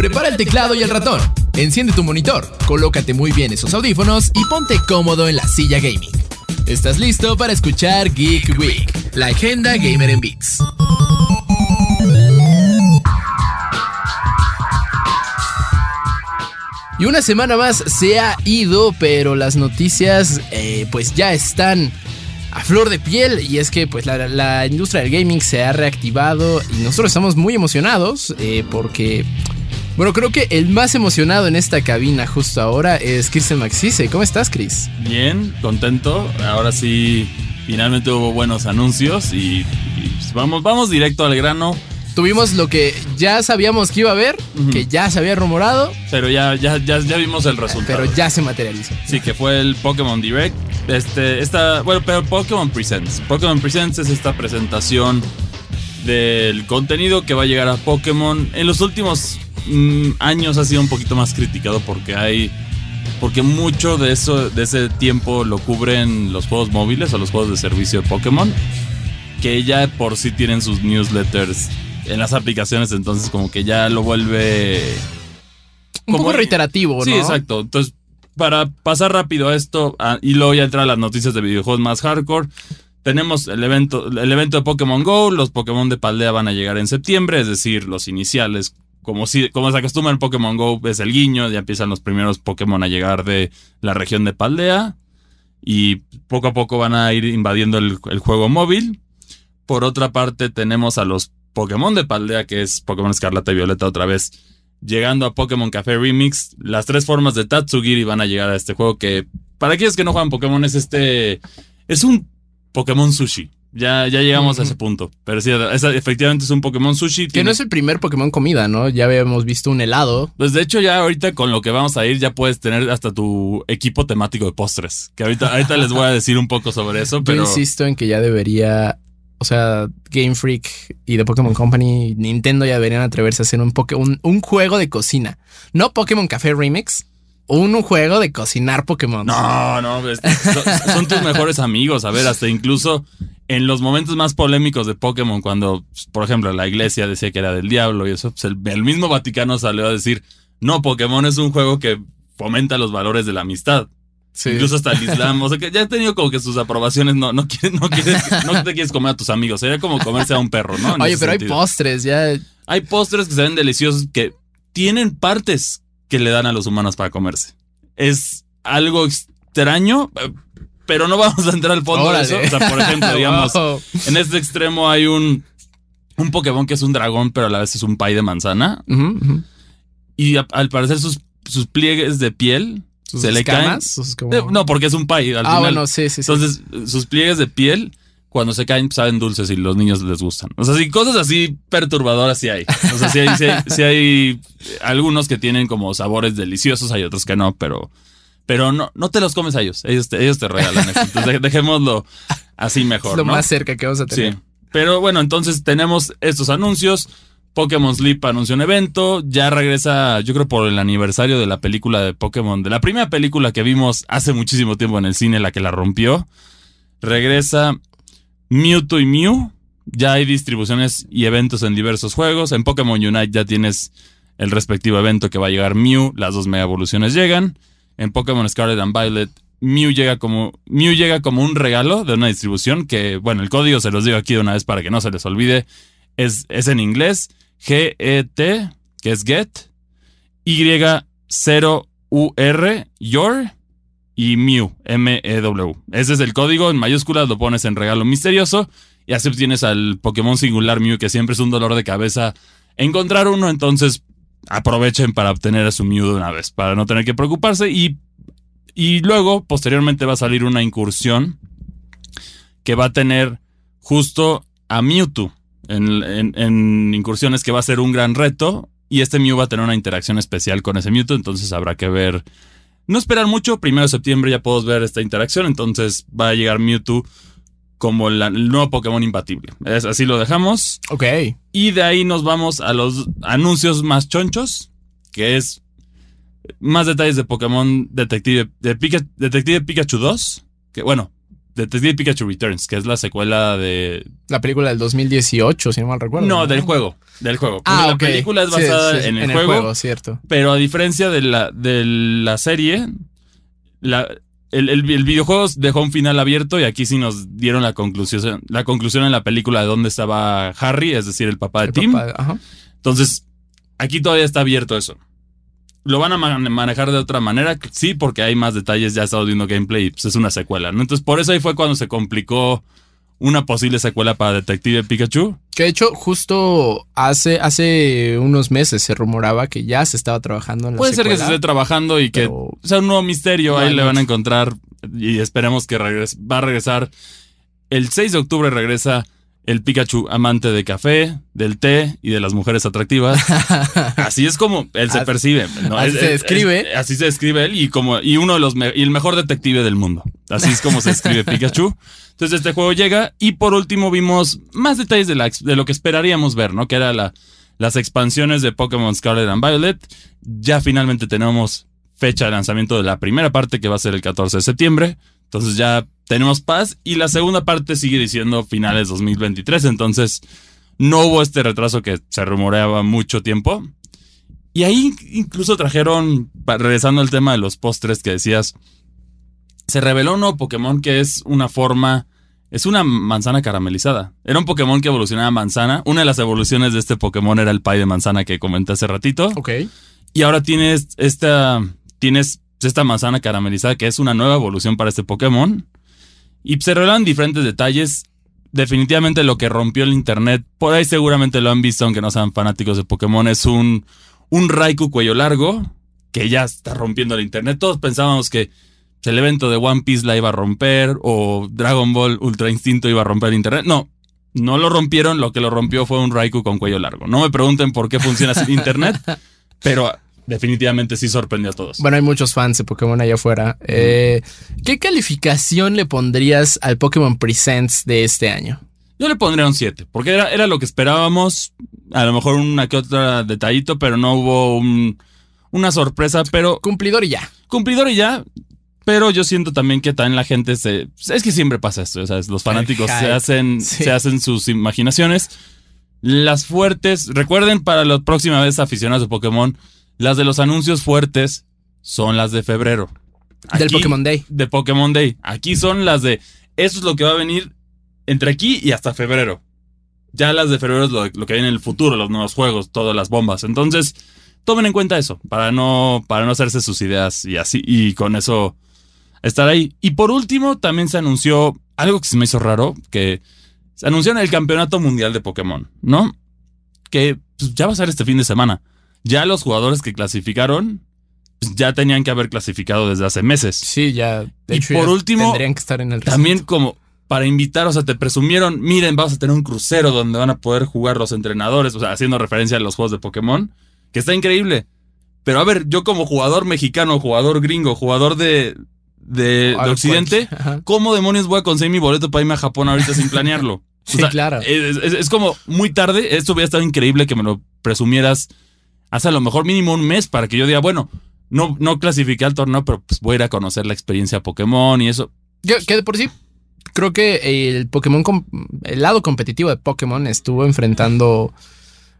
Prepara el teclado y el ratón. Enciende tu monitor, colócate muy bien esos audífonos y ponte cómodo en la silla gaming. ¿Estás listo para escuchar Geek Week? La agenda gamer en Beats. Y una semana más se ha ido, pero las noticias eh, pues ya están a flor de piel y es que pues la, industria del gaming se ha reactivado y nosotros estamos muy emocionados eh, porque bueno creo que el más emocionado en esta cabina justo ahora es Kristen Maxise ¿cómo estás Chris? Bien contento ahora sí finalmente hubo buenos anuncios y, y pues, vamos vamos directo al grano tuvimos lo que ya sabíamos que iba a haber, uh -huh. que ya se había rumorado. Pero ya, ya, ya, ya, vimos el resultado. Pero ya se materializó. Sí, que fue el Pokémon Direct. Este, esta, bueno, pero Pokémon Presents. Pokémon Presents es esta presentación del contenido que va a llegar a Pokémon. En los últimos mmm, años ha sido un poquito más criticado porque hay. Porque mucho de eso, de ese tiempo lo cubren los juegos móviles o los juegos de servicio de Pokémon. Que ya por sí tienen sus newsletters en las aplicaciones, entonces como que ya lo vuelve... Un como, poco reiterativo, ¿no? Sí, exacto. Entonces, para pasar rápido a esto, a, y luego ya entrar a las noticias de videojuegos más hardcore, tenemos el evento, el evento de Pokémon GO, los Pokémon de Paldea van a llegar en septiembre, es decir, los iniciales, como, si, como se acostumbra en Pokémon GO, es el guiño, ya empiezan los primeros Pokémon a llegar de la región de Paldea, y poco a poco van a ir invadiendo el, el juego móvil. Por otra parte, tenemos a los Pokémon de Paldea, que es Pokémon Escarlata y Violeta otra vez, llegando a Pokémon Café Remix. Las tres formas de Tatsugiri van a llegar a este juego que, para aquellos que no juegan Pokémon, es este... Es un Pokémon Sushi. Ya, ya llegamos uh -huh. a ese punto. Pero sí, es, efectivamente es un Pokémon Sushi. Que tiene... no es el primer Pokémon comida, ¿no? Ya habíamos visto un helado. Pues de hecho ya ahorita con lo que vamos a ir ya puedes tener hasta tu equipo temático de postres. Que ahorita, ahorita les voy a decir un poco sobre eso, pero... Yo insisto en que ya debería o sea, Game Freak y The Pokémon Company, Nintendo ya deberían atreverse a hacer un, un, un juego de cocina. No Pokémon Café Remix, un juego de cocinar Pokémon. No, no, pues, son, son, tus mejores amigos. A ver, hasta incluso en los momentos más polémicos de Pokémon, cuando, por ejemplo, la iglesia decía que era del diablo y eso, pues el, el mismo Vaticano salió a decir, no, Pokémon es un juego que fomenta los valores de la amistad. Sí. Incluso hasta el Islam. O sea que ya ha tenido como que sus aprobaciones. No, no, quieres, no, quieres, no te quieres comer a tus amigos. Sería como comerse a un perro, ¿no? En Oye, pero sentido. hay postres, ya. Hay postres que se ven deliciosos que tienen partes que le dan a los humanos para comerse. Es algo extraño, pero no vamos a entrar al fondo Órale. de eso. O sea, por ejemplo, digamos, wow. en este extremo hay un, un Pokémon que es un dragón, pero a la vez es un pay de manzana. Uh -huh, uh -huh. Y a, al parecer sus, sus pliegues de piel ¿Sus se le caen. Como... No, porque es un. Al ah, final. bueno, sí, sí, sí. Entonces, sus pliegues de piel, cuando se caen, saben dulces y los niños les gustan. O sea, sí, cosas así perturbadoras sí hay. O sea, sí hay, sí hay, sí hay algunos que tienen como sabores deliciosos, hay otros que no, pero. Pero no, no te los comes a ellos. Ellos te, ellos te regalan eso. Entonces, dejémoslo así mejor. Es lo ¿no? más cerca que vamos a tener. Sí. Pero bueno, entonces tenemos estos anuncios. Pokémon Sleep anunció un evento, ya regresa, yo creo por el aniversario de la película de Pokémon, de la primera película que vimos hace muchísimo tiempo en el cine, la que la rompió. Regresa Mewtwo y Mew, ya hay distribuciones y eventos en diversos juegos. En Pokémon Unite ya tienes el respectivo evento que va a llegar Mew, las dos mega evoluciones llegan. En Pokémon Scarlet and Violet, Mew llega como Mew llega como un regalo de una distribución que, bueno, el código se los digo aquí de una vez para que no se les olvide. Es, es en inglés G-E-T, que es get, Y-0-U-R, your, y Mew, M-E-W. Ese es el código, en mayúsculas lo pones en regalo misterioso y así obtienes al Pokémon singular Mew, que siempre es un dolor de cabeza encontrar uno, entonces aprovechen para obtener a su Mew de una vez, para no tener que preocuparse y, y luego, posteriormente va a salir una incursión que va a tener justo a Mewtwo en, en, en, incursiones que va a ser un gran reto. Y este Mew va a tener una interacción especial con ese Mewtwo. Entonces habrá que ver. No esperar mucho. Primero de septiembre ya podemos ver esta interacción. Entonces va a llegar Mewtwo como la, el nuevo Pokémon imbatible. Es, así lo dejamos. Ok. Y de ahí nos vamos a los anuncios más chonchos. Que es más detalles de Pokémon Detective, de Detective Pikachu 2. Que bueno, Detective Pikachu Returns, que es la secuela de. La película del 2018, si no mal recuerdo. No, del juego. Del juego. Ah, la película es basada sí, en, el, juego, cierto. Pero a diferencia de la, de la serie, la, el, el- el videojuego dejó un final abierto y aquí sí nos dieron la conclusión, la conclusión en la película de dónde estaba Harry, es decir, el papá de Tim. papá- ajá. Entonces, aquí todavía está abierto eso. ¿Lo van a man- manejar de otra manera? Sí, porque hay más detalles, ya he estado viendo gameplay y pues es una secuela, ¿no? Entonces, por eso ahí fue cuando se complicó una posible secuela para Detective Pikachu. Que de hecho, justo hace, hace unos meses se rumoraba que ya se estaba trabajando en la Puede ser que se esté trabajando y que sea un nuevo misterio, No ahí le van a encontrar y esperemos que regres- va a regresar. El 6 de octubre regresa el Pikachu amante de café, del té y de las mujeres atractivas. Así es como él se percibe. ¿no? así Es- se es- describe. es- así se describe él y como y uno de los y el mejor detective del mundo. Así es como se escribe Pikachu. Entonces este juego llega y por último vimos más detalles de, la de lo que esperaríamos ver, ¿no? Que era la, las expansiones de Pokémon Scarlet and Violet. Ya finalmente tenemos fecha de lanzamiento de la primera parte que va a ser el 14 de septiembre. Entonces ya tenemos paz y la segunda parte sigue diciendo finales 2023. Entonces no hubo este retraso que se rumoreaba mucho tiempo. Y ahí incluso trajeron, regresando al tema de los postres que decías, se reveló un nuevo Pokémon que es una forma, es una manzana caramelizada. Era un Pokémon que evolucionaba a manzana. Una de las evoluciones de este Pokémon era el pie de manzana que comenté hace ratito. Ok. Y ahora tienes esta, tienes esta manzana caramelizada que es una nueva evolución para este Pokémon. Y se revelan diferentes detalles. Definitivamente lo que rompió el internet, por ahí seguramente lo han visto aunque no sean fanáticos de Pokémon, es un, un Raikou cuello largo que ya está rompiendo el internet. Todos pensábamos que el evento de One Piece la iba a romper o Dragon Ball Ultra Instinto iba a romper el internet. No, no lo rompieron, lo que lo rompió fue un Raikou con cuello largo. No me pregunten por qué funciona así internet, pero definitivamente sí sorprendió a todos. Bueno, hay muchos fans de Pokémon allá afuera. Eh, ¿Qué calificación le pondrías al Pokémon Presents de este año? Yo le pondría un 7, porque era, era lo que esperábamos. A lo mejor una que otra detallito, pero no hubo un- una sorpresa, pero Cumplidor y ya. cumplidor y ya. Pero yo siento también que también la gente se. Es que siempre pasa esto, ¿sabes? Los fanáticos se hacen, sí. se hacen sus imaginaciones. Las fuertes, recuerden para la próxima vez aficionados de Pokémon, las de los anuncios fuertes son las de febrero. Del Pokémon Day. de Pokémon Day. Aquí son las de. Eso es lo que va a venir entre aquí y hasta febrero. Ya las de febrero es lo, lo que viene en el futuro, los nuevos juegos, todas las bombas. Entonces, tomen en cuenta eso, para no, para no hacerse sus ideas y así, y con eso estar ahí. Y por último, también se anunció algo que se me hizo raro, que se anunció en el Campeonato Mundial de Pokémon, ¿no? Que pues, ya va a ser este fin de semana. Ya los jugadores que clasificaron, pues, ya tenían que haber clasificado desde hace meses. Sí, ya. De Y hecho, por ya último, tendrían que estar en el También recinto. como para invitar, o sea, te presumieron, miren, vamos a tener un crucero donde van a poder jugar los entrenadores, o sea, haciendo referencia a los juegos de Pokémon, que está increíble. Pero a ver, yo como jugador mexicano, jugador gringo, jugador de, de, de Occidente. ¿cómo demonios voy a conseguir mi boleto para irme a Japón ahorita sin planearlo? O Sí, claro. Es, es- es como muy tarde, esto hubiera estado increíble que me lo presumieras hace a lo mejor mínimo un mes para que yo diga, bueno, no, no clasifiqué al torneo, pero pues voy a ir a conocer la experiencia Pokémon y eso. Que, que de por sí, creo que el Pokémon, el lado competitivo de Pokémon estuvo enfrentando,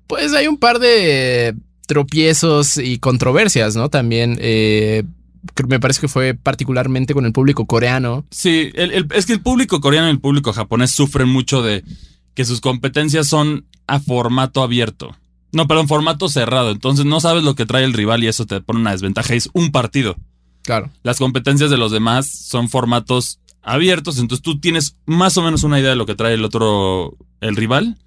pues hay un par de tropiezos y controversias, ¿no? También, eh, me parece que fue particularmente con el público coreano. Sí, el- el- es que el público coreano y el público japonés sufren mucho de que sus competencias son a formato abierto. No, perdón, formato cerrado. Entonces no sabes lo que trae el rival y eso te pone una desventaja. Es un partido. Claro. Las competencias de los demás son formatos abiertos, entonces tú tienes más o menos una idea de lo que trae el otro, el rival.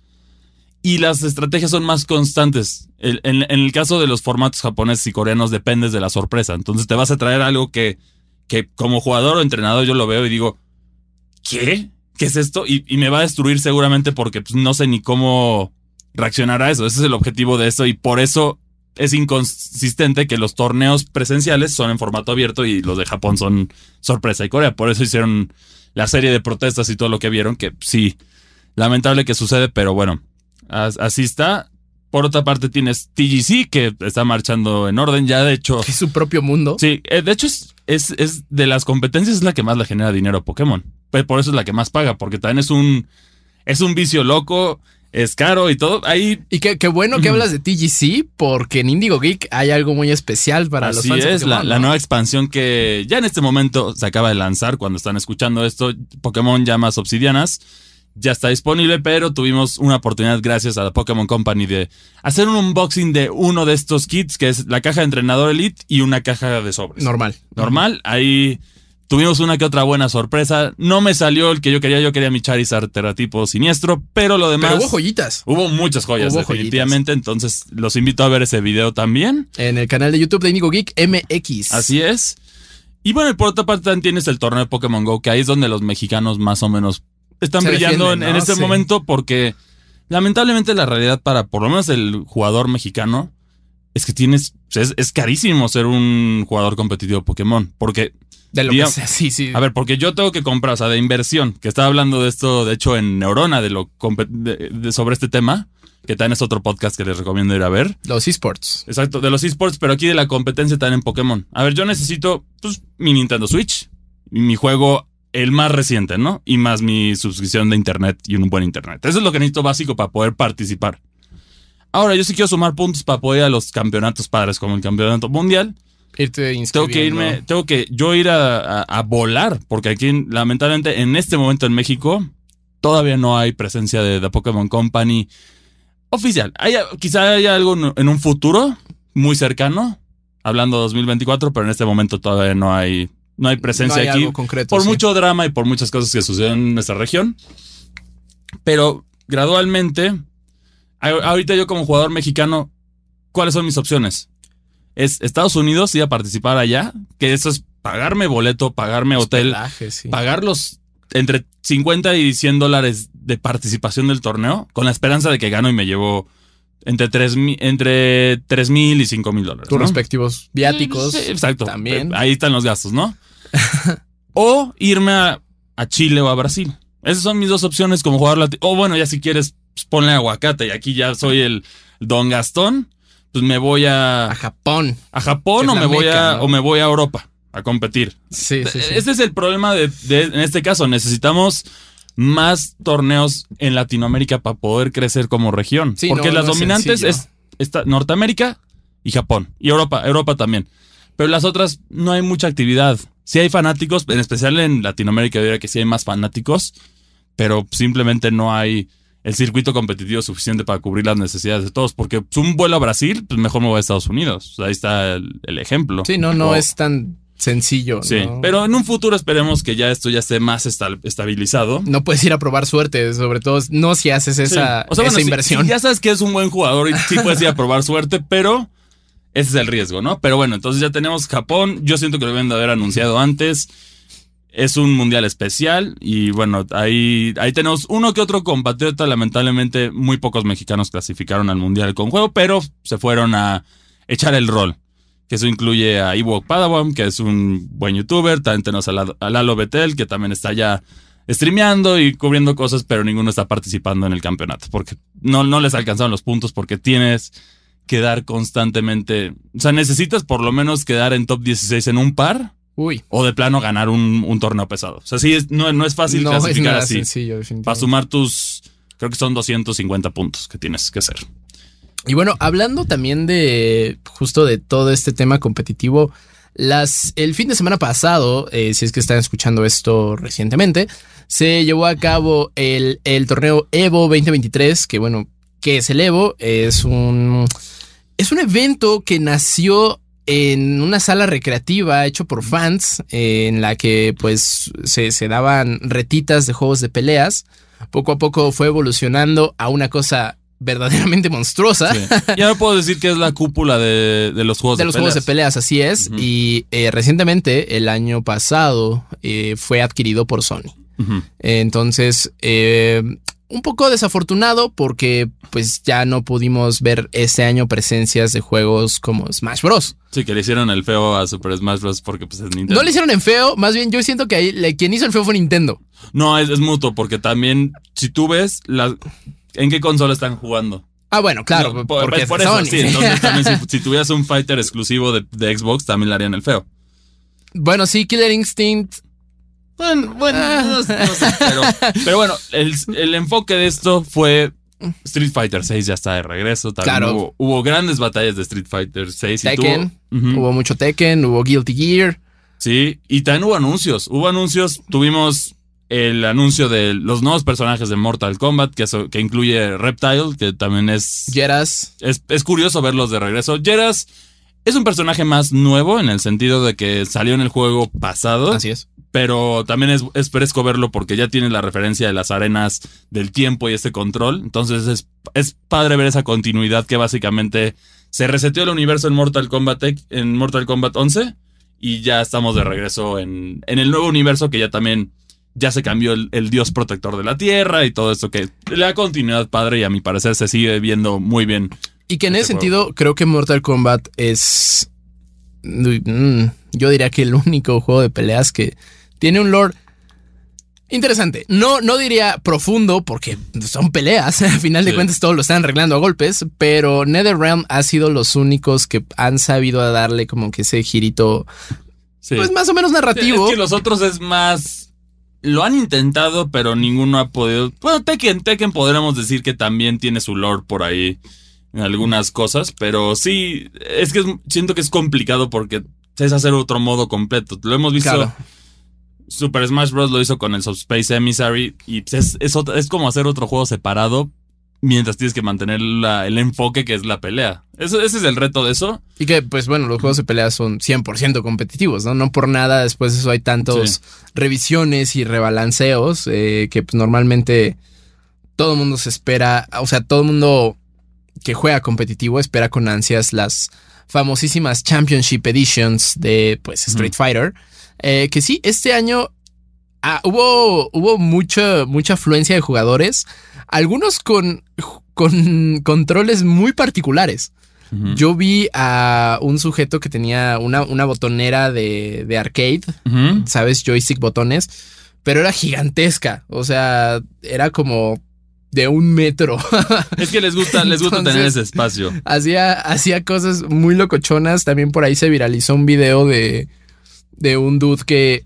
Y las estrategias son más constantes. En, en el caso de los formatos japoneses y coreanos dependes de la sorpresa. Entonces te vas a traer algo que, que como jugador o entrenador yo lo veo y digo, ¿qué? ¿Qué es esto? Y, y me va a destruir seguramente porque pues, no sé ni cómo reaccionar a eso. Ese es el objetivo de esto y por eso es inconsistente que los torneos presenciales son en formato abierto y los de Japón son sorpresa y Corea. Por eso hicieron la serie de protestas y todo lo que vieron, que sí, lamentable que sucede, pero bueno, as- así está. Por otra parte tienes TGC que está marchando en orden, ya de hecho... Es su propio mundo. Sí, eh, de hecho es, es, es de las competencias es la que más le genera dinero a Pokémon. pues por eso es la que más paga, porque también es un, es un vicio loco, es caro y todo. Ahí. Y qué, qué bueno que hablas de TGC, porque en Indigo Geek hay algo muy especial para los fans. es, la, Pokémon, la ¿no? nueva expansión que ya en este momento se acaba de lanzar cuando están escuchando esto, Pokémon Llamas Obsidianas, ya está disponible, pero tuvimos una oportunidad gracias a la Pokémon Company de hacer un unboxing de uno de estos kits, que es la caja de entrenador Elite y una caja de sobres. Normal. Normal, ahí tuvimos una que otra buena sorpresa. No me salió el que yo quería, yo quería mi Charizard teratipo siniestro, pero lo demás... Pero hubo joyitas. Hubo muchas joyas, Hubo definitivamente. Entonces, los invito a ver ese video también. En el canal de YouTube de Indigo Geek MX. Así es. Y bueno, y por otra parte también tienes el torneo de Pokémon Go, que ahí es donde los mexicanos más o menos están Se brillando defienden, en, este Sí. momento porque lamentablemente la realidad para por lo menos el jugador mexicano es que tienes, es, es carísimo ser un jugador competitivo de Pokémon. Porque, De lo que sea, sí, sí. a ver, porque yo tengo que comprar, o sea, de inversión, que estaba hablando de esto, de hecho, en Neurona, de lo de- de- sobre este tema, que también es otro podcast que les recomiendo ir a ver. Los esports. Exacto, de los esports, pero aquí de la competencia también en Pokémon. A ver, yo necesito pues, mi Nintendo Switch y mi juego, el más reciente, ¿no? Y más mi suscripción de internet y un buen internet. Eso es lo que necesito básico para poder participar. Ahora, yo sí quiero sumar puntos para poder ir a los campeonatos padres como el campeonato mundial. Irte Tengo que irme, tengo que yo ir a, a- a volar, porque aquí, lamentablemente, en este momento en México, todavía no hay presencia de The Pokémon Company oficial. Hay, quizá haya algo en- un futuro muy cercano, hablando de 2024, pero en este momento todavía no hay, no hay presencia No hay aquí. algo concreto. Por sí. mucho drama y por muchas cosas que suceden en nuestra región. Pero gradualmente, ahorita yo como jugador mexicano, ¿cuáles son mis opciones? Es Estados Unidos, ir a participar allá, que eso es pagarme boleto, pagarme hotel, sí. pagar los entre 50 y 100 dólares de participación del torneo, con la esperanza de que gano y me llevo entre 3 mil, entre 3 mil y 5 mil dólares. Tus ¿no? respectivos viáticos. Sí, exacto. También. Ahí están los gastos, ¿no? o irme a, a Chile o a Brasil. Esas son mis dos opciones como jugador latino. O bueno, ya si quieres, pues, ponle aguacate. Y aquí ya soy el Don Gastón. Pues me voy A a, Japón. a Japón o me voy meca, a, ¿no? o me voy a Europa a competir. Sí, sí, sí. Este es el problema de, de- en este caso. Necesitamos más torneos en Latinoamérica para poder crecer como región. Sí, Porque no, las no dominantes es está Norteamérica y Japón. Y Europa, Europa también. Pero las otras no hay mucha actividad. Sí hay fanáticos, en especial en Latinoamérica, yo diría que sí hay más fanáticos, pero simplemente no hay el circuito competitivo suficiente para cubrir las necesidades de todos. Porque un vuelo a Brasil, pues mejor me voy a Estados Unidos. Ahí está el, el ejemplo. Sí, no, no es tan sencillo. Sí, ¿no? pero en un futuro esperemos que ya esto ya esté más esta- estabilizado. No puedes ir a probar suerte, sobre todo no si haces esa, Sí. O sea, esa bueno, si- inversión. si ya sabes que es un buen jugador y sí puedes ir a probar suerte, pero ese es el riesgo, ¿no? Pero bueno, entonces ya tenemos Japón. Yo siento que lo deben de haber anunciado antes. Es un mundial especial y bueno, ahí, ahí tenemos uno que otro compatriota. Lamentablemente, muy pocos mexicanos clasificaron al mundial con juego, pero se fueron a echar el rol. Que eso incluye a Ewok Padawan, que es un buen youtuber. También tenemos a, La- a Lalo Betel, que también está ya streameando y cubriendo cosas, pero ninguno está participando en el campeonato. Porque no, no les alcanzaron los puntos porque tienes que dar constantemente. O sea, necesitas por lo menos quedar en top 16 en un par Uy, o de plano ganar un, un torneo pesado. O sea, sí, es- no, no es fácil no clasificar así. sencillo, Para sumar tus, creo que son 250 puntos que tienes que hacer. Y bueno, hablando también de justo de todo este tema competitivo, las, el fin de semana pasado, eh, si es que están escuchando esto recientemente, se llevó a cabo el, el torneo Evo 2023, que bueno, ¿qué es el Evo? Es un, es un evento que nació en una sala recreativa hecho por fans, eh, en la que pues se, se daban retitas de juegos de peleas. Poco a poco fue evolucionando a una cosa verdaderamente monstruosa. Sí. Ya no puedo decir que es la cúpula de, de los juegos de de, los juegos de peleas. peleas, así es. Y eh, recientemente, el año pasado, eh, fue adquirido por Sony. Ujú. Entonces, eh, un poco desafortunado porque pues ya no pudimos ver este año presencias de juegos como Smash Bros. Sí, que le hicieron el feo a Super Smash Bros. porque pues es Nintendo. No le hicieron en feo, más bien yo siento que ahí le- quien hizo el feo fue Nintendo. No, es, es mutuo, porque también, si tú ves, la- ¿en qué consola están jugando? Ah, bueno, claro, No, por, porque por es eso, Sony. sí. Entonces también si, si tuvieras un fighter exclusivo de, de Xbox, también le harían el feo. bueno, sí, Killer Instinct. Bueno, bueno, no, sé, pero, pero, bueno, el, el, enfoque de esto fue Street Fighter 6 ya está de regreso. También claro. hubo, grandes batallas de Street Fighter 6. Tekken. Hubo mucho Tekken, hubo Guilty Gear. Sí, y también hubo anuncios. Hubo anuncios. Tuvimos el anuncio de los nuevos personajes de Mortal Kombat, que, que incluye Reptile, que también es. Jeras. Es, es curioso verlos de regreso. Jeras es un personaje más nuevo en el sentido de que salió en el juego pasado. Así es. Pero también es, es fresco verlo porque ya tiene la referencia de las arenas del tiempo y este control. Entonces es, es padre ver esa continuidad que básicamente se reseteó el universo en Mortal Kombat, en Mortal Kombat 11 y ya estamos de regreso en, en el nuevo universo que ya también ya se cambió el, el, dios protector de la tierra y todo esto que le da continuidad padre y a mi parecer se sigue viendo muy bien y que en ese sentido creo que Mortal Kombat es, mm, yo diría que el único juego de peleas que tiene un lore interesante. No, no diría profundo porque son peleas, al final de cuentas todos lo están arreglando a golpes, pero NetherRealm ha sido los únicos que han sabido darle como que ese girito, pues más o menos narrativo. es que los otros es más... Lo han intentado, pero ninguno ha podido. Bueno, Tekken, Tekken podríamos decir que también tiene su lore por ahí en algunas cosas, pero sí, es que siento que es complicado porque es hacer otro modo completo. Lo hemos visto. Super Smash Bros. lo hizo con el Subspace Emissary y es, es, como hacer otro juego separado mientras tienes que mantener el enfoque que es la pelea. Eso, ese es el reto de eso. Y que, pues bueno, los juegos de pelea son 100% competitivos, ¿no? No por nada después de eso hay tantos revisiones y rebalanceos eh, que pues, normalmente todo el mundo se espera, o sea, todo el mundo que juega competitivo espera con ansias las famosísimas Championship Editions de pues Street Fighter. Eh, que sí, este año ah, hubo, hubo mucha, mucha afluencia de jugadores, algunos con, con controles muy particulares. Yo vi a un sujeto que tenía una, una botonera de, de arcade, ¿sabes? Joystick botones, pero era gigantesca. O sea, era como de un metro. Es que les gusta, les gusta tener ese espacio. Hacía, hacía cosas muy locochonas. También por ahí se viralizó un video de, de un dude que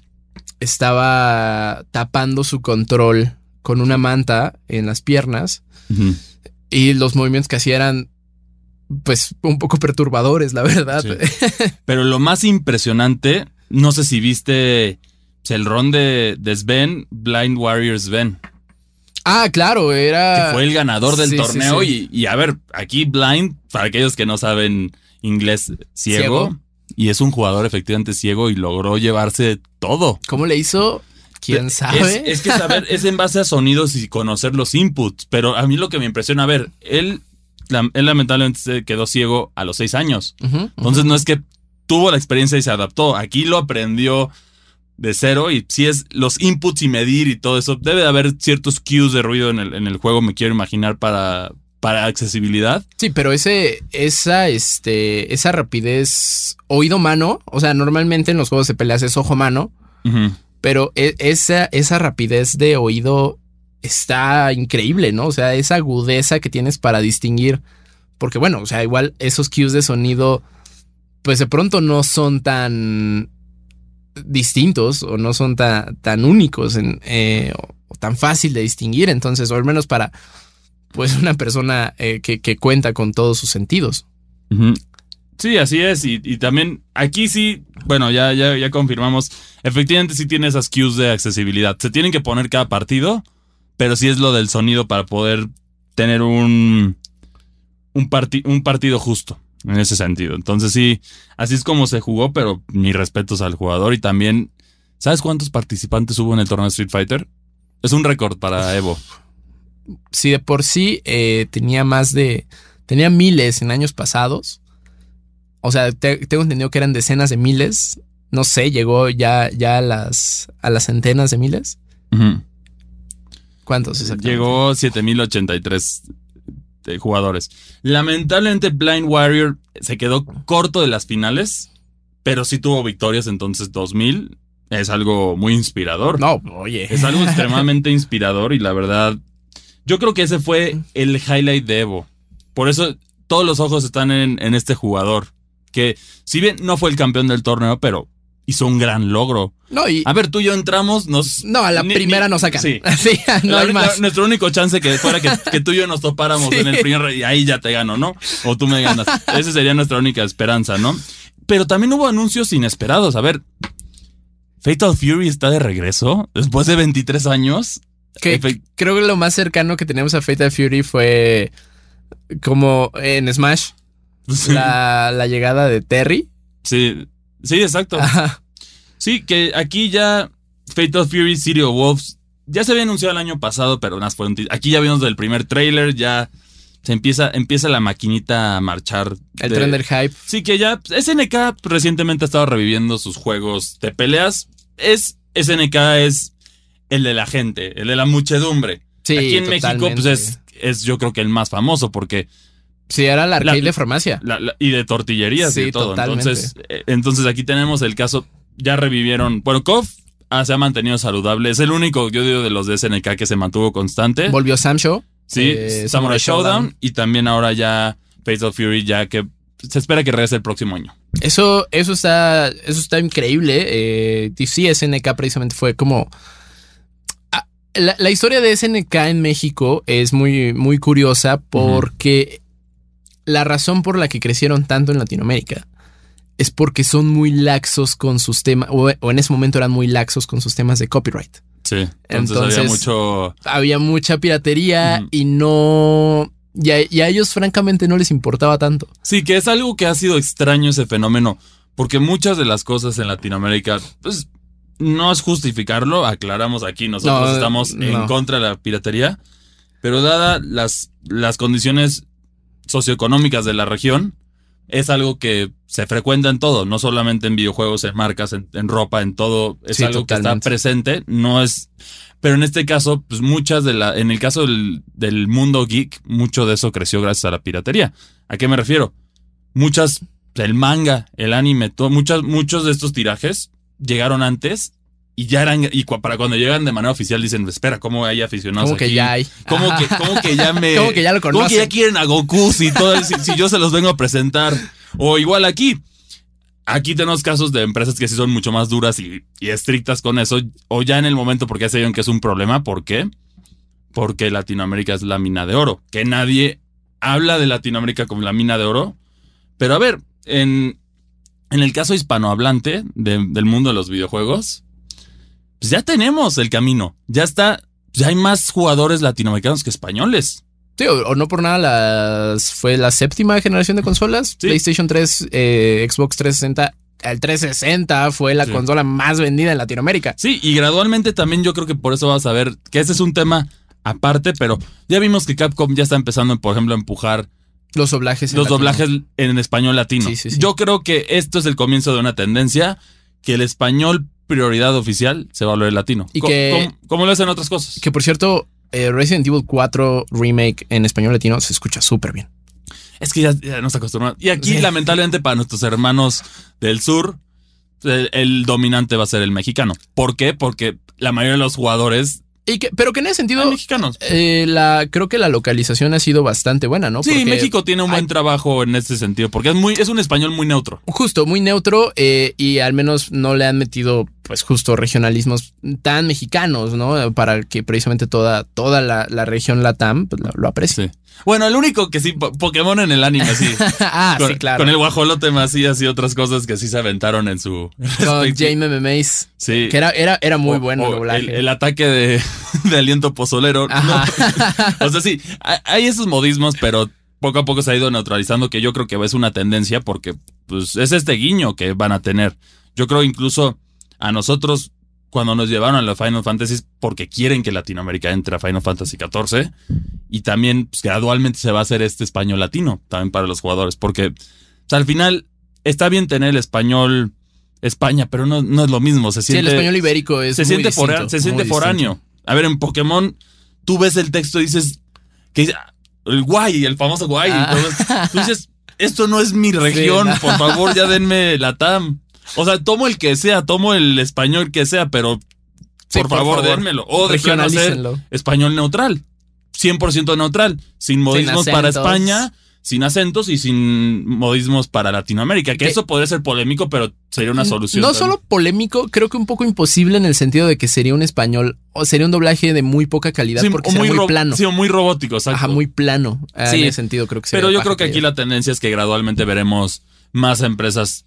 estaba tapando su control con una manta en las piernas. Y los movimientos que hacía eran, pues, un poco perturbadores, la verdad. Pero lo más impresionante, no sé si viste el ron de, de Sven, Blind Warriors Sven. Ah, claro, era. Que fue el ganador del torneo. Y, a ver, aquí Blind, para aquellos que no saben inglés, ciego, Y es un jugador efectivamente ciego y logró llevarse todo. ¿Cómo le hizo? ¿Quién sabe? Es, que saber, es en base a sonidos y conocer los inputs. Pero a mí lo que me impresiona, a ver, él, él lamentablemente se quedó ciego a los seis años. Entonces no es que tuvo la experiencia y se adaptó. Aquí lo aprendió de cero y si es los inputs y medir y todo eso, debe de haber ciertos cues de ruido en el, en el juego, me quiero imaginar, para, para accesibilidad. Sí, pero ese, esa, este, esa rapidez oído-mano, o sea, normalmente en los juegos de peleas es ojo-mano, pero e, esa, esa rapidez de oído está increíble, ¿no? O sea, esa agudeza que tienes para distinguir, porque bueno, o sea, igual esos cues de sonido, pues de pronto no son tan distintos o no son tan, tan únicos en, eh, o tan fácil de distinguir. Entonces, o al menos para pues una persona eh, que, cuenta con todos sus sentidos. Sí, así es. Y, también aquí sí, bueno, ya, ya, ya confirmamos. Efectivamente sí tiene esas cues de accesibilidad. Se tienen que poner cada partido, pero sí es lo del sonido para poder tener un, un, un partido justo en ese sentido. Entonces sí, así es como se jugó, pero mis respetos al jugador y también, ¿sabes cuántos participantes hubo en el torneo de Street Fighter? Es un récord para Evo. Si de por sí eh, tenía más de, tenía miles en años pasados. O sea, tengo entendido que eran decenas de miles. No sé, llegó ya, ya a, las, a las centenas de miles. ¿Cuántos exactamente? Llegó 7083 este, jugadores. Lamentablemente Blind Warrior se quedó corto de las finales, pero sí tuvo victorias, entonces 2000 es algo muy inspirador. No, oye. Es algo extremadamente inspirador y la verdad, yo creo que ese fue el highlight de Evo. Por eso todos los ojos están en, en este jugador, que si bien no fue el campeón del torneo, pero hizo un gran logro. No, y. A ver, tú y yo entramos, nos. No, a la ni- primera ni- nos sacan. Sí. Sí, no La- hay la- más. nuestro único chance que fuera que, que tú y yo nos topáramos Sí. en el primer y ahí ya te gano, ¿no? O tú me ganas. Esa sería nuestra única esperanza, ¿no? Pero también hubo anuncios inesperados. A ver, Fatal Fury está de regreso después de 23 años. Que- creo que lo más cercano que tenemos a Fatal Fury fue como en Smash, la, la llegada de Terry. Sí, sí, exacto. Ajá. Sí, que aquí ya Fatal Fury City of Wolves ya se había anunciado el año pasado, pero nada, fue un ti- aquí ya vimos del primer trailer, ya se empieza, empieza la maquinita a marchar. El de- tren del hype. Sí, que ya pues, SNK recientemente ha estado reviviendo sus juegos de peleas. Es SNK es el de la gente, el de la muchedumbre. Sí, Aquí en México, pues es, es yo creo que el más famoso, porque Sí, era la arcade la- de farmacia. la- la- y de tortillerías y Sí, de todo. totalmente. Entonces, eh, entonces aquí tenemos el caso, ya revivieron. Bueno, KOF ah, se ha mantenido saludable. Es el único, yo digo, de los de SNK que se mantuvo constante. Volvió Sam Show. Sí, eh, Samurai Showdown. Y también ahora ya Fatal Fury, ya que se espera que regrese el próximo año. Eso, eso está, eso está increíble. Eh, y sí, SNK precisamente fue como. La, la historia de SNK en México es muy, muy curiosa porque la razón por la que crecieron tanto en Latinoamérica es porque son muy laxos con sus temas, o, o en ese momento eran muy laxos con sus temas de copyright. Sí. Entonces, había mucho. Había mucha piratería y no. Y a, y a ellos, francamente, no les importaba tanto. Sí, que es algo que ha sido extraño ese fenómeno. Porque muchas de las cosas en Latinoamérica, pues, no es justificarlo, aclaramos aquí, nosotros No, estamos en contra de la piratería, pero dada las, las condiciones socioeconómicas de la región, es algo que se frecuenta en todo, no solamente en videojuegos, en marcas, en, en ropa, en todo, es Sí, algo que está presente, no es... Pero en este caso, pues muchas de la, en el caso del, del mundo geek, mucho de eso creció gracias a la piratería. ¿A qué me refiero? Muchas, el manga, el anime, todo, muchas, muchos de estos tirajes llegaron antes y ya eran, y para cuando llegan de manera oficial dicen, espera, ¿cómo hay aficionados que aquí? ya hay. ¿Cómo que, cómo que ya me. Como que ya lo ¿Cómo que conocen. ya quieren a Goku si, todo, si, si yo se los vengo a presentar? O igual aquí. Aquí tenemos casos de empresas que sí son mucho más duras y, y estrictas con eso. O ya en el momento porque ya se vieron que es un problema. ¿Por qué? Porque Latinoamérica es la mina de oro. Que nadie habla de Latinoamérica como la mina de oro. Pero a ver, en, en el caso hispanohablante de- del mundo de los videojuegos, pues ya tenemos el camino. Ya está. Ya hay más jugadores latinoamericanos que españoles. Sí, o, o no por nada las, fue la séptima generación de consolas. Sí. PlayStation 3, eh, Xbox 360. El 360 fue la Sí. consola más vendida en Latinoamérica. Sí, y gradualmente también yo creo que por eso vas a ver que ese es un tema aparte, pero ya vimos que Capcom ya está empezando, por ejemplo, a empujar Los doblajes. en los latino. doblajes en español latino. Sí, sí, sí. Yo creo que esto es el comienzo de una tendencia que el español prioridad oficial se va a volver latino. Y Co- que- como, lo hacen otras cosas. Que por cierto, eh, Resident Evil 4 Remake en español latino se escucha súper bien. Es que ya, ya nos acostumbramos. Y aquí, lamentablemente, para nuestros hermanos del sur, el, el dominante va a ser el mexicano. ¿Por qué? Porque la mayoría de los jugadores Y que, pero que en ese sentido, mexicanos. eh, la, creo que la localización ha sido bastante buena, ¿no? Sí, Porque México tiene un buen hay- trabajo en este sentido, porque es muy, es un español muy neutro. Justo, muy neutro eh, y al menos no le han metido, pues justo, regionalismos tan mexicanos, ¿no? Para que precisamente toda, toda la, la región Latam pues, lo, lo aprecie. Sí. Bueno, el único que sí, po- Pokémon en el anime, sí. ah, con, sí, claro. Con el guajolote Macías y otras cosas que sí se aventaron en su. Con Jaime Sí. que era, era, era muy O- bueno o el ataque de, de aliento pozolero. O sea, sí, hay- hay esos modismos, pero poco a poco se ha ido neutralizando, que yo creo que es una tendencia porque pues, es este guiño que van a tener. Yo creo incluso a nosotros, cuando nos llevaron a la Final Fantasy, porque quieren que Latinoamérica entre a Final Fantasy XIV, y también pues, gradualmente se va a hacer este español latino también para los jugadores, porque o sea, al final está bien tener el español España, pero no, no es lo mismo. Se sí, siente, el español ibérico es se muy siente, distinto, fora- se siente foráneo. A ver, en Pokémon, tú ves el texto y dices que dice, "Ah, el guay, el famoso guay. Ah. Tú dices, esto no es mi región, no. por favor, ya denme la TAM. O sea, tomo el que sea, tomo el español que sea, pero Sí, por, favor, dénmelo. O hacer Regionalícenlo. español neutral. 100% neutral. Sin modismos para. España, sin acentos y sin modismos para Latinoamérica. Que Que- eso podría ser polémico, pero sería una solución. No también. solo polémico, creo que un poco imposible en el sentido de que sería un español o sería un doblaje de muy poca calidad Sí, porque o sería muy, plano. Sí, o muy robótico, exacto. Ajá, muy plano. Ah, Sí, en ese sentido creo que sería Pero yo creo que aquí la tendencia es que gradualmente veremos más empresas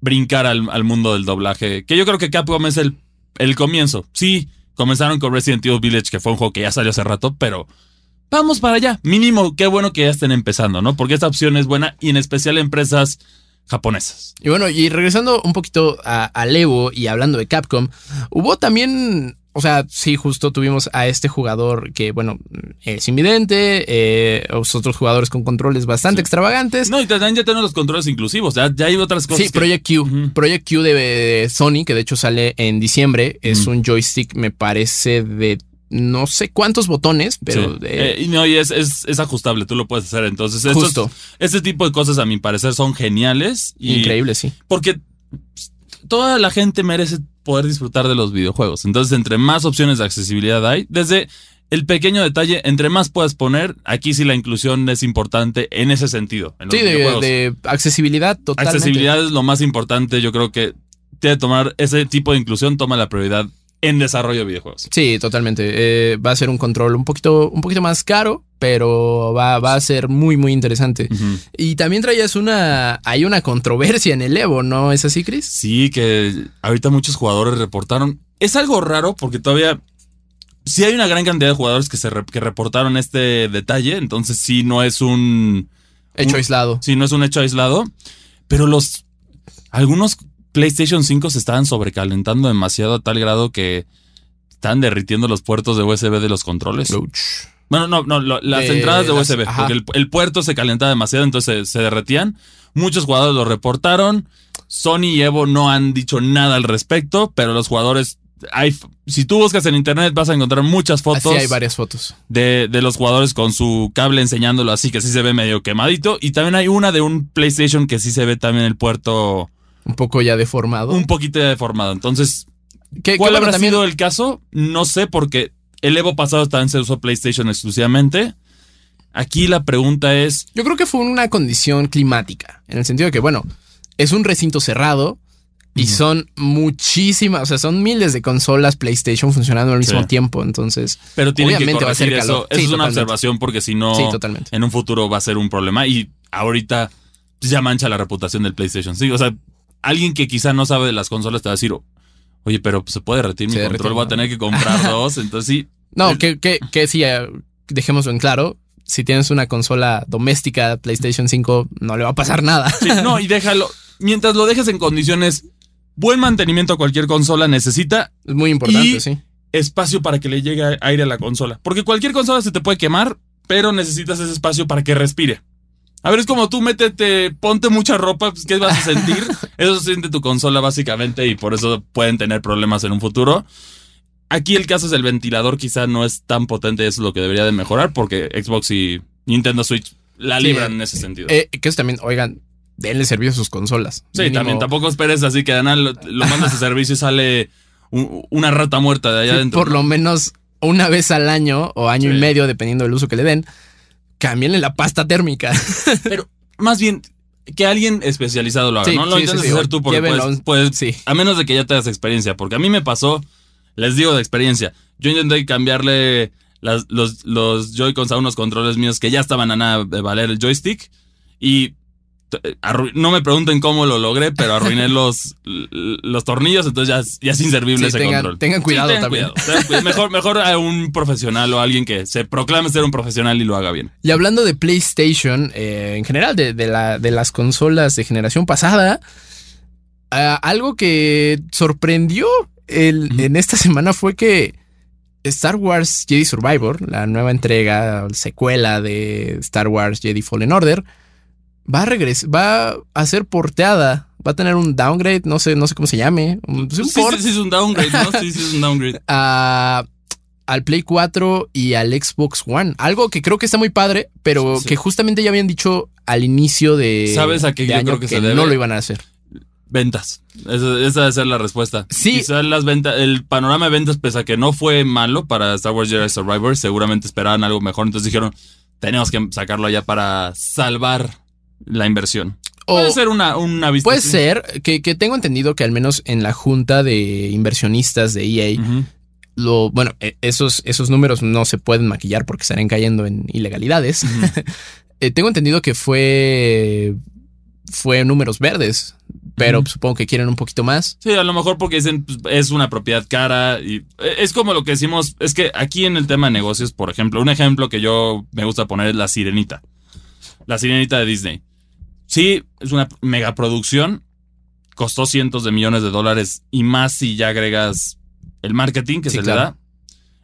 brincar al, al mundo del doblaje. Que yo creo que Capcom es el, el comienzo. Sí, comenzaron con Resident Evil Village, que fue un juego que ya salió hace rato, pero vamos para allá. Mínimo, qué bueno que ya estén empezando, ¿no? Porque esta opción es buena y en especial empresas japonesas. Y bueno, y regresando un poquito a, Evo y hablando de Capcom, hubo también, o sea, sí, justo tuvimos a este jugador que, bueno, es invidente, eh, otros jugadores con controles bastante Sí. extravagantes. No, y también ya tenemos los controles inclusivos. Ya, ya hay otras cosas. Sí, que- Project Q. Project Q de Sony, que de hecho sale en diciembre, es un joystick, me parece, de no sé cuántos botones, pero Sí. de- Eh, y no, y es, es, es ajustable, tú lo puedes hacer. Entonces, estos- justo. este tipo de cosas, a mi parecer, son geniales. Y Increíble, sí. Porque toda la gente merece poder disfrutar de los videojuegos. Entonces, entre más opciones de accesibilidad hay, desde el pequeño detalle, entre más puedas poner, aquí sí la inclusión es importante en ese sentido. En los Sí, de, de accesibilidad totalmente. Accesibilidad es lo más importante. Yo creo que tiene que tomar ese tipo de inclusión, toma la prioridad en desarrollo de videojuegos. Sí, totalmente. Eh, va a ser un control un poquito, un poquito más caro, pero va, va a ser muy, muy interesante. Y también traías una. Hay una controversia en el Evo, ¿no? ¿Es así, Chris? Sí, que ahorita muchos jugadores reportaron. Es algo raro porque todavía sí hay una gran cantidad de jugadores que se re- que reportaron este detalle, entonces sí no es un Hecho Un- aislado. sí no es un hecho aislado, pero los algunos PlayStation 5 se estaban sobrecalentando demasiado a tal grado que están derritiendo los puertos de USB de los controles. Ouch. Bueno, no, no, lo- las De entradas de USB, porque el, el puerto se calentaba demasiado, entonces se, se derretían. Muchos jugadores lo reportaron. Sony y Evo no han dicho nada al respecto, pero los jugadores. Hay, si tú buscas en internet vas a encontrar muchas fotos Así hay varias fotos. de, de los jugadores con su cable enseñándolo así, que sí se ve medio quemadito. Y también hay una de un PlayStation que sí se ve también el puerto Un poco ya deformado. un poquito deformado. Entonces, que ¿Cuál habrá también- sido el caso? No sé, porque el Evo pasado también se usó PlayStation exclusivamente. Aquí la pregunta es: Yo creo que fue una condición climática, en el sentido de que, bueno, es un recinto cerrado y son muchísimas, o sea, son miles de consolas PlayStation funcionando al mismo Sí. tiempo, entonces, Pero tienen que Obviamente va a ser eso. calor. Eso Sí, es una totalmente. observación porque si no, sí, totalmente. en un futuro va a ser un problema. Y ahorita ya mancha la reputación del PlayStation. Sí, o sea, alguien que quizá no sabe de las consolas te va a decir, oye, pero pues, se puede derretir mi control, voy a tener que comprar dos. Entonces sí, No, el- que, que, que sí, eh, dejémoslo en claro, si tienes una consola doméstica PlayStation 5, no le va a pasar nada. sí, no, y déjalo. Mientras lo dejes en condiciones, buen mantenimiento a cualquier consola necesita Es muy importante, Y- sí. espacio para que le llegue aire a la consola. Porque cualquier consola se te puede quemar, pero necesitas ese espacio para que respire. A ver, es como tú métete, ponte mucha ropa, pues, ¿qué vas a sentir? eso siente tu consola básicamente y por eso pueden tener problemas en un futuro. Aquí el caso es el ventilador quizá no es tan potente, eso es lo que debería de mejorar porque Xbox y Nintendo Switch la Sí, libran eh, en ese sentido. Eh, que eso también, oigan, denle servicio a sus consolas. sí, Mínimo- también tampoco esperes así que Ana lo, lo mandas a servicio y sale un- una rata muerta de allá Sí, adentro. por lo menos una vez al año o año Sí. y medio, dependiendo del uso que le den, cámbienle la pasta térmica. Pero más bien que alguien especializado lo haga. Sí, no lo sí, intentes sí, hacer tú porque puedes, puedes- sí. a menos de que ya tengas experiencia. Porque a mí me pasó, les digo de experiencia. Yo intenté cambiarle las- los, los Joy-Cons a unos controles míos que ya estaban a nada de valer el joystick. Y no me pregunten cómo lo logré, pero arruiné los, los tornillos, entonces ya, es- ya es inservible Sí, ese tengan- control. tengan cuidado tengan también. cuidado, tengan cuidado. Mejor, mejor a un profesional o alguien que se proclame ser un profesional y lo haga bien. Y hablando de PlayStation, eh, en general, de, de la- de las consolas de generación pasada, algo que sorprendió el- en esta semana fue que Star Wars Jedi Survivor, la nueva entrega, secuela de Star Wars Jedi Fallen Order, va a regresar, va a ser porteada, va a tener un downgrade, no sé, no sé cómo se llame, un, pues, Sí, sí, sí, es un downgrade, ¿no? Sí, sí, es un downgrade. a- al Play 4 y al Xbox One. Algo que creo que está muy padre, pero Sí. que justamente ya habían dicho al inicio de, ¿Sabes a qué yo creo que se debe? no lo iban a hacer. Ventas. Esa, esa debe ser la respuesta. Sí. Quizá las ventas, el panorama de ventas, pese a que no fue malo para Star Wars Jedi Survivor, seguramente esperaban algo mejor. Entonces dijeron, tenemos que sacarlo allá para salvar la inversión. O- Puede ser una, una vista. Puede así. ser que, que tengo entendido que al menos en la junta de inversionistas de EA, lo, bueno, e- esos, esos números no se pueden maquillar porque estarán cayendo en ilegalidades. Eh, tengo entendido que fue, fue números verdes, pero Ujú. supongo que quieren un poquito más. Sí, a lo mejor porque dicen pues, es una propiedad cara y eh, es como lo que decimos, es que aquí en el tema de negocios, por ejemplo, un ejemplo que yo me gusta poner es la sirenita. La sirenita de Disney. Sí, es una megaproducción, costó cientos de millones de dólares y más si ya agregas el marketing que Sí, se claro. le da.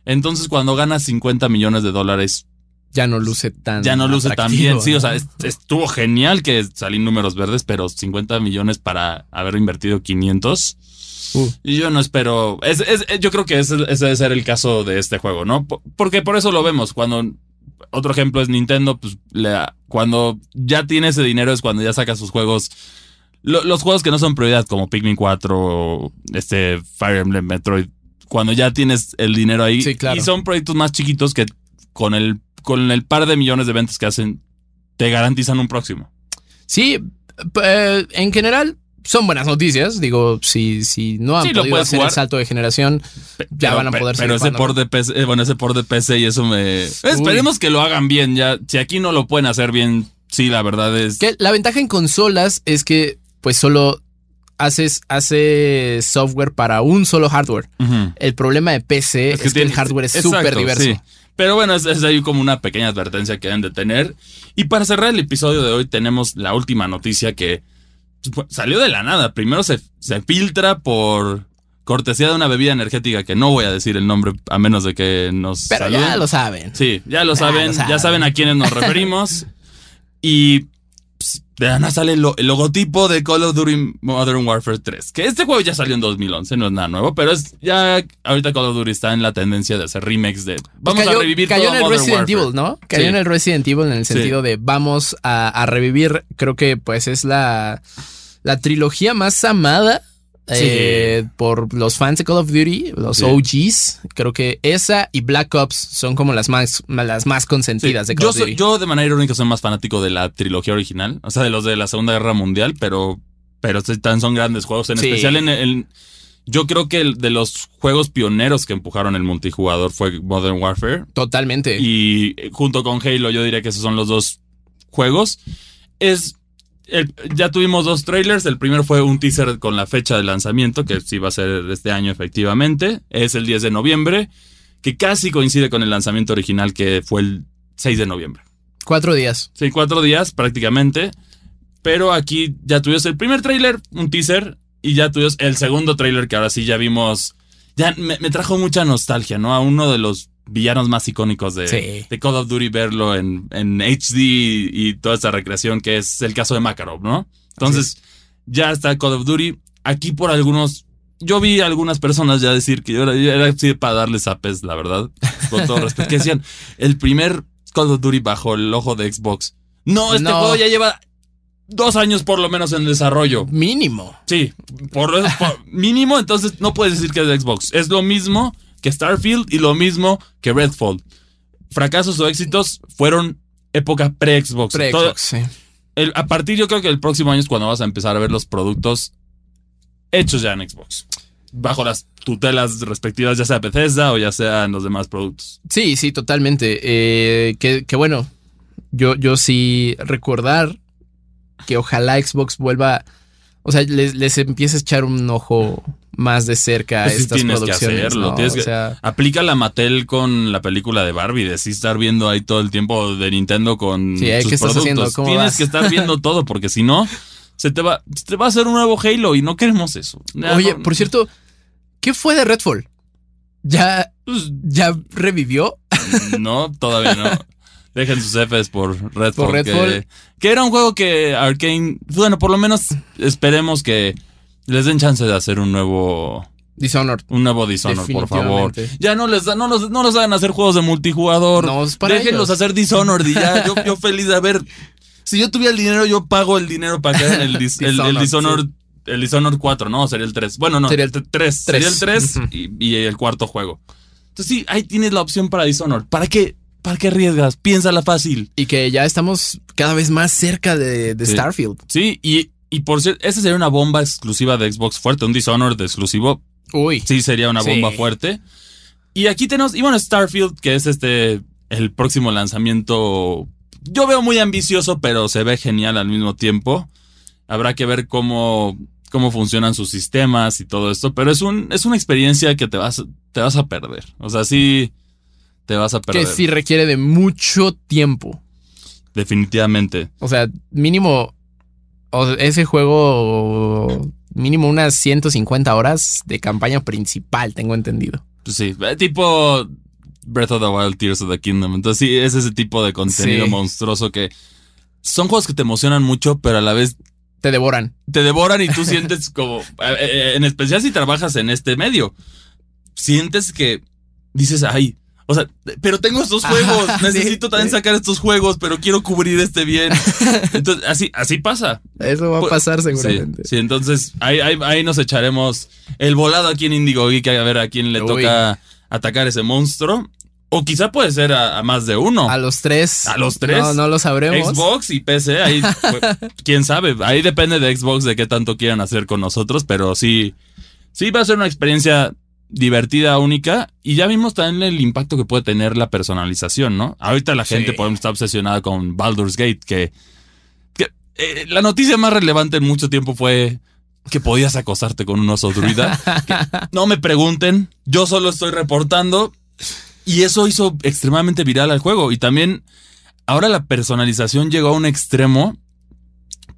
Entonces cuando ganas 50 millones de dólares Ya no luce tan. ya no luce tan bien. Sí, o sea, estuvo genial que salí números verdes, pero 50 millones para haber invertido 500. Uh. Y yo no espero. Es, es- yo creo que ese, ese debe ser el caso de este juego, ¿no? Po- Porque por eso lo vemos. Cuando. Otro ejemplo es Nintendo, pues cuando ya tiene ese dinero es cuando ya saca sus juegos. Lo- los juegos que no son prioridad, como Pikmin 4, o este Fire Emblem Metroid, cuando ya tienes el dinero ahí. Sí, claro. Y son proyectos más chiquitos que con el, con el par de millones de ventas que hacen, te garantizan un próximo. Sí, eh, en general son buenas noticias. Digo, si, si no han Sí, podido hacer jugar. el salto de generación, Ya pero- van a poder Pero seguir ese jugando, por ¿no? de PC, eh, bueno, ese por de PC y eso me. Esperemos que lo hagan bien. Ya, si aquí no lo pueden hacer bien, sí, la verdad es. que la ventaja en consolas es que pues solo haces, haces software para un solo hardware. El problema de PC es que, el tiene- hardware es súper diverso. sí. Pero bueno, es, es ahí como una pequeña advertencia que deben de tener. Y para cerrar el episodio de hoy, tenemos la última noticia que salió de la nada. Primero se, se filtra por cortesía de una bebida energética que no voy a decir el nombre a menos de que nos. Pero saluden. ya lo saben. Sí, ya lo Ya saben, lo saben. ya saben a quiénes nos referimos. y pues, de la nada sale el, lo- el logotipo de Call of Duty Modern Warfare 3. Que este juego ya salió en 2011, no es nada nuevo, pero es ya ahorita Call of Duty está en la tendencia de hacer remakes de. Vamos cayó, a revivir cayó todo en el Modern Resident Warfare. Evil, ¿no? Cayó Sí. en el Resident Evil en el Sí. sentido de vamos a, a revivir, creo que pues es la, la trilogía más amada Sí. eh, por los fans de Call of Duty, los Sí. OGs. Creo que esa y Black Ops son como las más, las más Sí, consentidas de Call yo, of soy- Duty. yo de manera irónica soy más fanático de la trilogía original, o sea, de los de la Segunda Guerra Mundial, pero, pero son grandes juegos, en especial en el... Yo creo que el de los juegos pioneros que empujaron el multijugador fue Modern Warfare. Totalmente. Y eh, junto con Halo, yo diría que esos son los dos juegos. Es. El- ya tuvimos dos trailers. El primero fue un teaser con la fecha de lanzamiento, que sí va a ser este año, efectivamente. Es el 10 de noviembre, que casi coincide con el lanzamiento original, que fue el 6 de noviembre. Cuatro días. Sí, cuatro días prácticamente. Pero aquí ya tuvimos el primer trailer, un teaser, y ya tuvimos el segundo trailer que ahora sí ya vimos. Ya me, me trajo mucha nostalgia, ¿no? A uno de los villanos más icónicos de, Sí. de Call of Duty, verlo en, en HD y toda esta recreación que es el caso de Makarov, ¿no? Entonces, ya está Call of Duty. Aquí por algunos. Yo vi a algunas personas ya decir que yo era, yo era así para darles apes, la verdad, con todo respeto, que decían, el primer Call of Duty bajo el ojo de Xbox. No, este No. juego ya lleva dos años por lo menos en desarrollo. Mínimo. Sí, por, por mínimo, entonces no puedes decir que es de Xbox. Es lo mismo que Starfield y lo mismo que Redfall. Fracasos o éxitos fueron época pre-Xbox. Pre-Xbox, sí. el- a partir yo creo que el próximo año es cuando vas a empezar a ver los productos hechos ya en Xbox. Bajo las tutelas respectivas, ya sea Bethesda o ya sean los demás productos. Sí, sí, totalmente. Eh, que, que bueno, yo, yo sí recordar que ojalá Xbox vuelva, o sea, les, les empiece a echar un ojo más de cerca a Pues sí estas tienes que producciones. hacerlo, ¿no? tienes O que- sea, Aplica la Mattel con la película de Barbie, de sí estar viendo ahí todo el tiempo de Nintendo con Sí, sus ¿qué estás productos. haciendo? ¿Cómo Tienes vas? que estar viendo todo porque si no se te va se te va a hacer un nuevo Halo y no queremos eso. Ya oye, no- por cierto, ¿qué fue de Redfall? ¿Ya, pues, ya revivió? no, todavía no. Dejen sus Fs por Redfall. Por Redfall. Que, que era un juego que Arkane, bueno, por lo menos esperemos que les den chance de hacer un nuevo Dishonored. un nuevo Dishonored, por favor. Ya no les da, no los, no los hagan hacer juegos de multijugador. No, es para Déjenlos ellos. hacer Dishonored y ya. Yo, yo feliz de ver. Si yo tuviera el dinero, yo pago el dinero para que hagan el, dis- el, el Dishonored. El Dishonored 4, ¿no? Sería el 3. Bueno, no. Sería el 3. Sería el 3 Ujú. y, y el cuarto juego. Entonces sí, ahí tienes la opción para Dishonored. ¿Para qué? ¿Para qué arriesgas? Piénsala fácil. Y que ya estamos cada vez más cerca de, de Sí. Starfield. Sí, y, y por cierto, esa sería una bomba exclusiva de Xbox fuerte, un Dishonored exclusivo. Uy. Sí, sería una Sí. bomba fuerte. Y aquí tenemos, y bueno, Starfield, que es este, el próximo lanzamiento. Yo veo muy ambicioso, pero se ve genial al mismo tiempo. Habrá que ver cómo, cómo funcionan sus sistemas y todo esto, pero es, un, es una experiencia que te vas, te vas a perder. O sea, sí, te vas a perder. Que sí requiere de mucho tiempo. Definitivamente. O sea, mínimo. o ese juego. Mínimo unas 150 horas de campaña principal, tengo entendido. Pues sí, eh, tipo Breath of the Wild, Tears of the Kingdom. Entonces sí, es ese tipo de contenido Sí. monstruoso que son juegos que te emocionan mucho, pero a la vez Te devoran. te devoran y tú sientes como, eh, eh, en especial si trabajas en este medio, sientes que dices, ay, o sea, pero tengo estos Ajá, juegos, sí, necesito también sí. sacar estos juegos, pero quiero cubrir este bien. Entonces, así, así pasa. Eso va a Pu- pasar Sí, seguramente. sí, entonces ahí, ahí, ahí nos echaremos el volado aquí en Indigo Geek a ver a quién le Uy. toca atacar ese monstruo. O quizá puede ser a, a más de uno. A los tres. A los tres. No, no lo sabremos. Xbox y PC, ahí pues, quién sabe, ahí depende de Xbox de qué tanto quieran hacer con nosotros, pero sí, sí va a ser una experiencia divertida, única, y ya vimos también el impacto que puede tener la personalización, ¿no? Ahorita la Sí. gente, por ejemplo, está obsesionada con Baldur's Gate, que, que, eh, la noticia más relevante en mucho tiempo fue que podías acosarte con un oso druida. Que no me pregunten, yo solo estoy reportando, y eso hizo extremadamente viral al juego, y también ahora la personalización llegó a un extremo.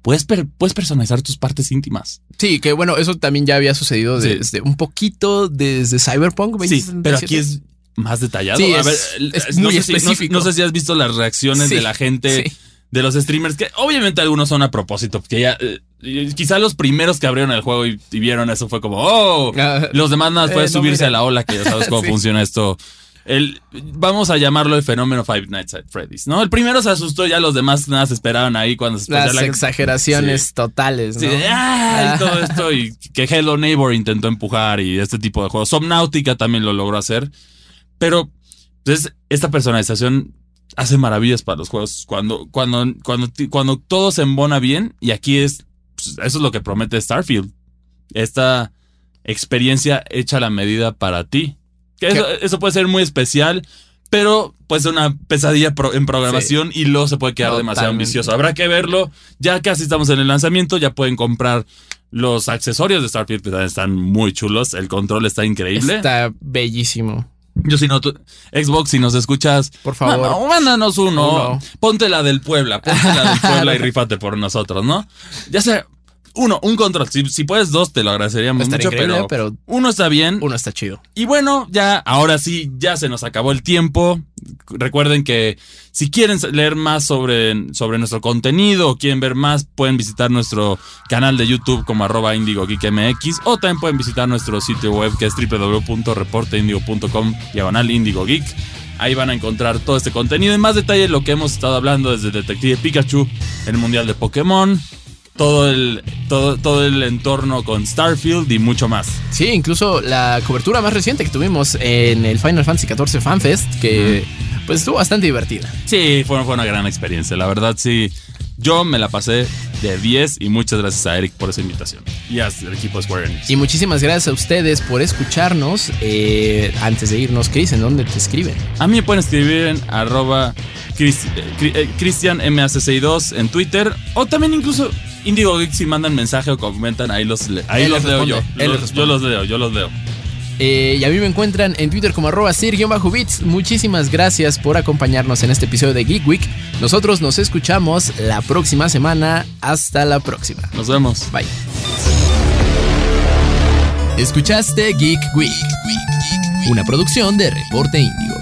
Puedes, per- puedes personalizar tus partes íntimas. Sí, que bueno, eso también ya había sucedido Sí. desde un poquito desde Cyberpunk. Sí, 2077. pero aquí es más detallado. Sí, a ver, es no muy sé si- no- específico. no, sé si has visto las reacciones Sí, de la gente, de los streamers, que obviamente algunos son a propósito, que ya, eh, eh, quizá los primeros que abrieron el juego y, y vieron eso fue como, oh, los demás nada más Eh, fue no, subirse mira. a la ola, que ya sabes cómo funciona esto. El, vamos a llamarlo el fenómeno Five Nights at Freddy's, ¿no? El primero se asustó, ya los demás nada se esperaban ahí cuando se las la- exageraciones Sí. totales, ¿no? Sí, "Ah", y todo esto, y que Hello Neighbor intentó empujar y este tipo de juegos. Subnautica también lo logró hacer. Pero entonces, esta personalización hace maravillas para los juegos. Cuando, cuando, cuando, cuando todo se embona bien, y aquí es, pues, eso es lo que promete Starfield. Esta experiencia hecha a la medida para ti. Que eso, eso puede ser muy especial, pero puede ser una pesadilla pro- en programación y luego se puede quedar demasiado ambicioso. Habrá que verlo. Ya casi estamos en el lanzamiento, ya pueden comprar los accesorios de Starfield están muy chulos. El control está increíble. Está bellísimo. Yo si no, tú- Xbox, si nos escuchas, Por favor. mándanos uno. Uno. Ponte la del Puebla, ponte la del Puebla y rífate por nosotros, ¿no? Ya sea, uno, un control. Si, si puedes dos, te lo agradeceríamos mucho, pero, pero uno está bien. uno está chido. Y bueno, ya, ahora sí, ya se nos acabó el tiempo. Recuerden que si quieren leer más sobre, sobre nuestro contenido o quieren ver más, pueden visitar nuestro canal de YouTube como arroba indigogeekmx o también pueden visitar nuestro sitio web que es www.reporteindigo.com diagonal indigogeek. Ahí van a encontrar todo este contenido en más detalle lo que hemos estado hablando desde Detective Pikachu, el Mundial de Pokémon, todo el, todo, todo el entorno con Starfield y mucho más. Sí, incluso la cobertura más reciente que tuvimos en el Final Fantasy XIV Fan Fest, que pues estuvo bastante divertida. Sí, fue, fue una gran experiencia. La verdad, sí. Yo me la pasé de 10 y muchas gracias a Eric por esa invitación. Y al equipo de Square Enix. Y muchísimas gracias a ustedes por escucharnos. Eh, antes de irnos, Chris, ¿en dónde te escriben? A mí me pueden escribir en arroba Chris- eh, eh, CristianMAC62 en Twitter. O también incluso Indigo Geek si mandan mensaje o comentan, ahí los, ahí los leo yo. Los- yo los leo, yo los leo. Eh, y a mí me encuentran en Twitter como arroba sir-bits. Muchísimas gracias por acompañarnos en este episodio de Geek Week. Nosotros nos escuchamos la próxima semana. Hasta la próxima. Nos vemos. Bye. Escuchaste Geek Week, una producción de Reporte Índigo.